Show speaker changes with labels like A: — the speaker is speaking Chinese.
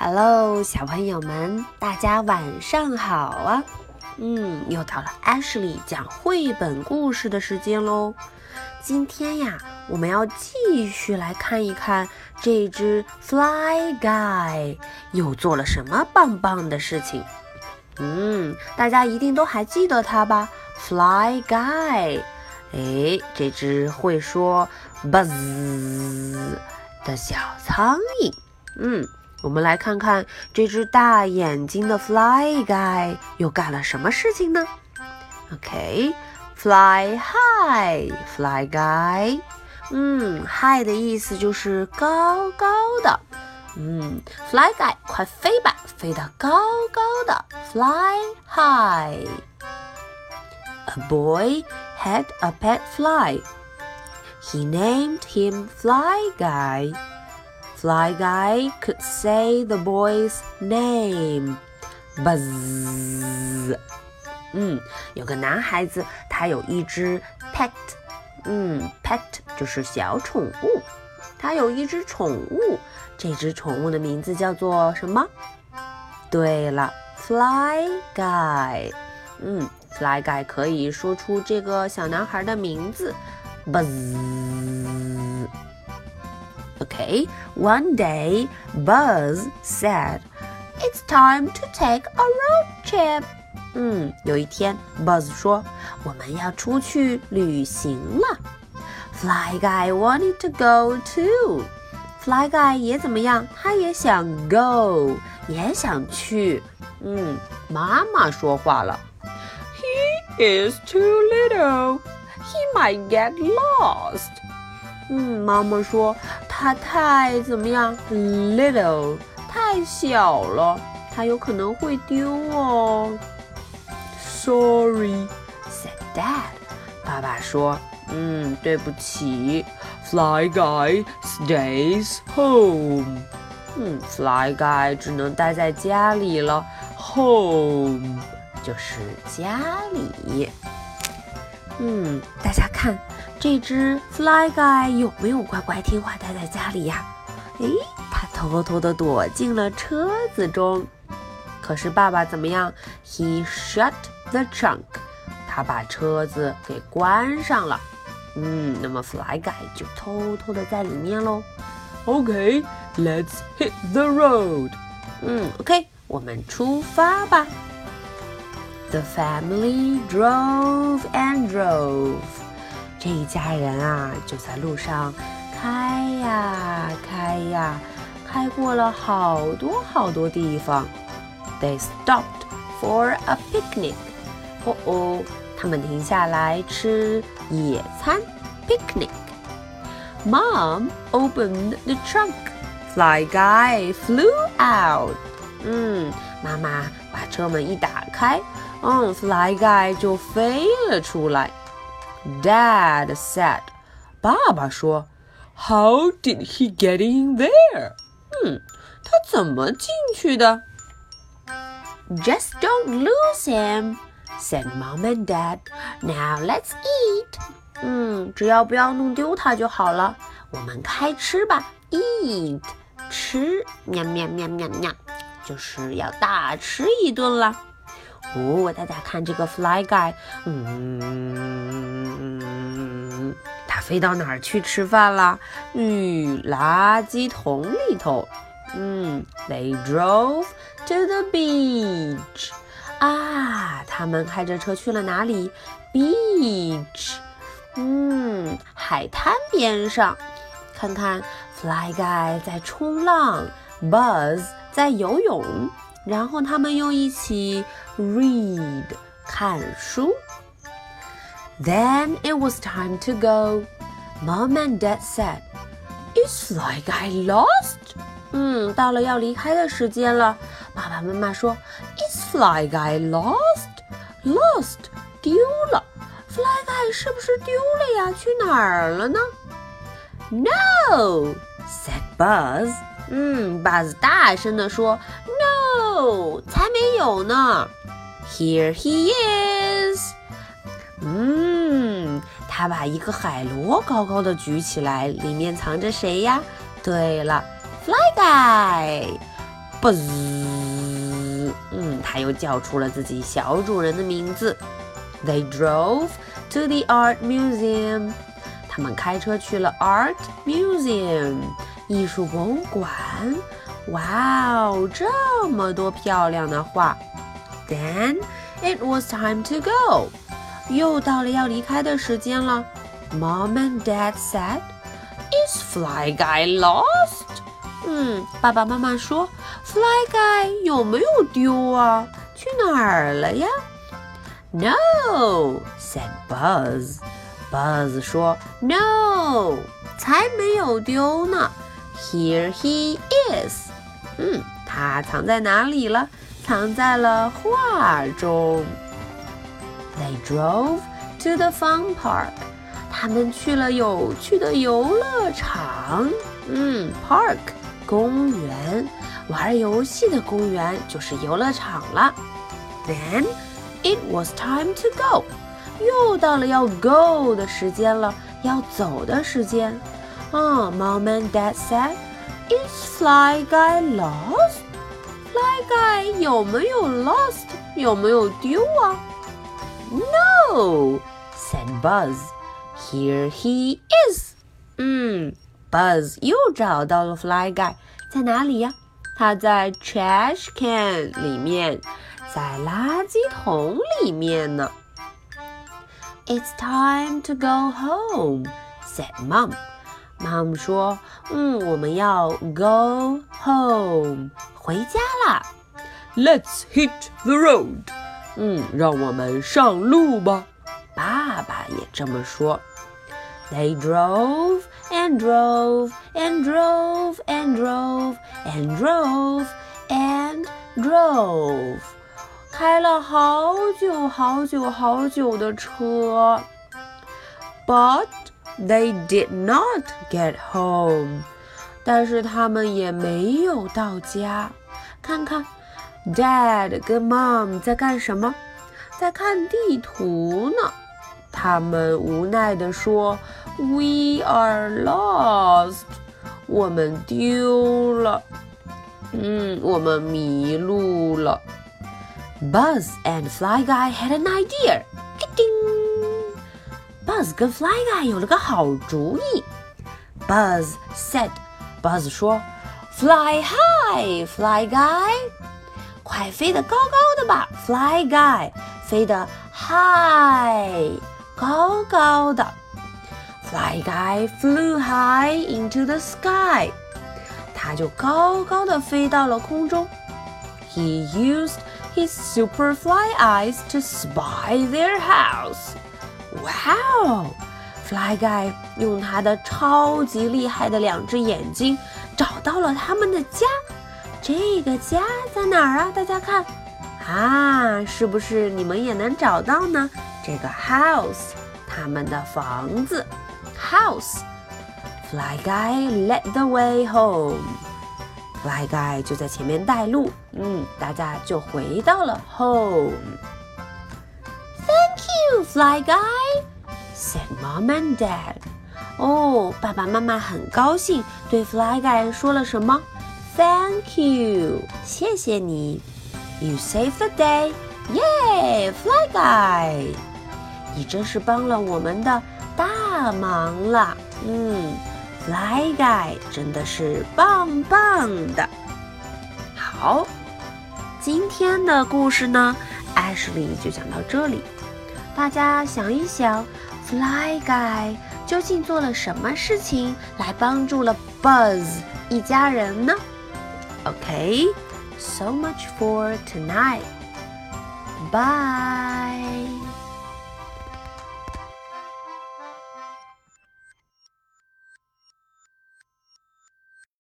A: Hello，小朋友们，大家晚上好啊！嗯，又到了 Ashley 讲绘本故事的时间喽。今天呀，我们要继续来看一看这只 Fly Guy 又做了什么棒棒的事情。嗯，大家一定都还记得他吧？Fly Guy，哎，这只会说 buzz 的小苍蝇。嗯。我们来看看这只大眼睛的 Fly Guy 又干了什么事情呢？OK，Fly high，Fly Guy，嗯，high 的意思就是高高的，嗯，Fly Guy，快飞吧，飞得高高的，Fly high。A boy had a pet fly. He named him Fly Guy. Fly Guy could say the boy's name. Buzz. 嗯，有个男孩子，他有一只 pet。嗯，pet 就是小宠物。他有一只宠物，这只宠物的名字叫做什么？对了，Fly Guy。嗯，Fly Guy 可以说出这个小男孩的名字，Buzz。Okay, one day Buzz said, "It's time to take a road trip." 嗯，有一天，Buzz 说：“我们要出去旅行了。” Fly Guy wanted to go too. Fly Guy 也怎么样？他也想 go，也想去。嗯，妈妈说话了：“He is too little. He might get lost.” 嗯，妈妈说 他太怎么样？Little，太小了，他有可能会丢哦。Sorry，said Dad。爸爸说，嗯，对不起。Fly Guy stays home。嗯，Fly Guy 只能待在家里了。Home 就是家里。嗯，大家看。这只 Fly Guy 有没有乖乖听话待在家里呀？诶，他偷偷的躲进了车子中。可是爸爸怎么样？He shut the trunk。他把车子给关上了。嗯，那么 Fly Guy 就偷偷的在里面喽。OK，let's hit the road。嗯，OK，我们出发吧。The family drove and drove。这一家人啊，就在路上开呀开呀，开过了好多好多地方。They stopped for a picnic。哦哦，他们停下来吃野餐，picnic。Mom opened the trunk. Fly guy flew out. 嗯，妈妈把车门一打开，嗯，Fly guy 就飞了出来。Dad said，爸爸说，How did he get in there？嗯，他怎么进去的？Just don't lose him，said Mom and Dad. Now let's eat。嗯，只要不要弄丢它就好了。我们开吃吧，eat，吃，喵喵喵喵喵，就是要大吃一顿了。哦，大家看这个 Fly Guy，嗯，他飞到哪儿去吃饭啦？嗯，垃圾桶里头。嗯，They drove to the beach。啊，他们开着车去了哪里？Beach。嗯，海滩边上。看看 Fly Guy 在冲浪，Buzz 在游泳。然后他们又一起 read 看书。Then it was time to go. Mom and Dad said, "Is Fly Guy lost?" 嗯，到了要离开的时间了。爸爸妈妈说，Is Fly Guy lost? Lost 丢了。Fly Guy 是不是丢了呀？去哪儿了呢？No, said Buzz. 嗯，Buzz 大声地说 哦，才没有呢。Here he is，嗯，他把一个海螺高高的举起来，里面藏着谁呀？对了，fly guy。不，嗯，他又叫出了自己小主人的名字。They drove to the art museum。他们开车去了 art museum 艺术博物馆。哇哦，这么多漂亮的画。Then it was time to go。又到了要离开的时间了。Mom and Dad said, "Is Fly Guy lost?" 嗯，爸爸妈妈说，Fly Guy 有没有丢啊？去哪儿了呀？No, said Buzz. Buzz 说，No，才没有丢呢。Here he is. 嗯，它藏在哪里了？藏在了画中。They drove to the fun park. 他们去了有趣的游乐场。嗯，park 公园，玩游戏的公园就是游乐场了。Then it was time to go，又到了要 go 的时间了，要走的时间。啊，Mom and Dad said said，Is Fly Guy lost？Fly Guy 有没有 lost？有没有丢啊？No，said Buzz。Here he is。嗯，Buzz 又找到了 Fly Guy，在哪里呀？他在 trash can 里面，在垃圾桶里面呢。It's time to go home，said Mom。 Mom 说：“嗯，我们要 go home，回家啦。”Let's hit the road。嗯，让我们上路吧。爸爸也这么说。They drove and drove and drove and drove and drove and drove，开了好久好久好久的车。But they did not get home，但是他们也没有到家。看看，Dad 跟 Mom 在干什么？在看地图呢。他们无奈地说：“We are lost，我们丢了，嗯，我们迷路了。” Buzz and Fly Guy had an idea. 叮！Buzz 跟 Fly Guy 有了个好主意。Buzz said：“Buzz 说，Fly high, Fly Guy，快飞得高高的吧，Fly Guy，飞得 high。”高高的，Fly Guy flew high into the sky，他就高高的飞到了空中。He used his super fly eyes to spy their house. Wow！Fly Guy 用他的超级厉害的两只眼睛找到了他们的家。这个家在哪儿啊？大家看，啊，是不是你们也能找到呢？这个 house，他们的房子，house。Fly Guy led the way home。Fly Guy 就在前面带路，嗯，大家就回到了 home。Fly Guy, said Mom and Dad。哦，爸爸妈妈很高兴，对 Fly Guy 说了什么？Thank you，谢谢你。You saved the day. Yay, Fly Guy. 你真是帮了我们的大忙了，嗯，Fly Guy 真的是棒棒的。好，今天的故事呢，Ashley 就讲到这里。大家想一想，Fly Guy 究竟做了什么事情来帮助了 Buzz 一家人呢？OK，so much for tonight. Bye.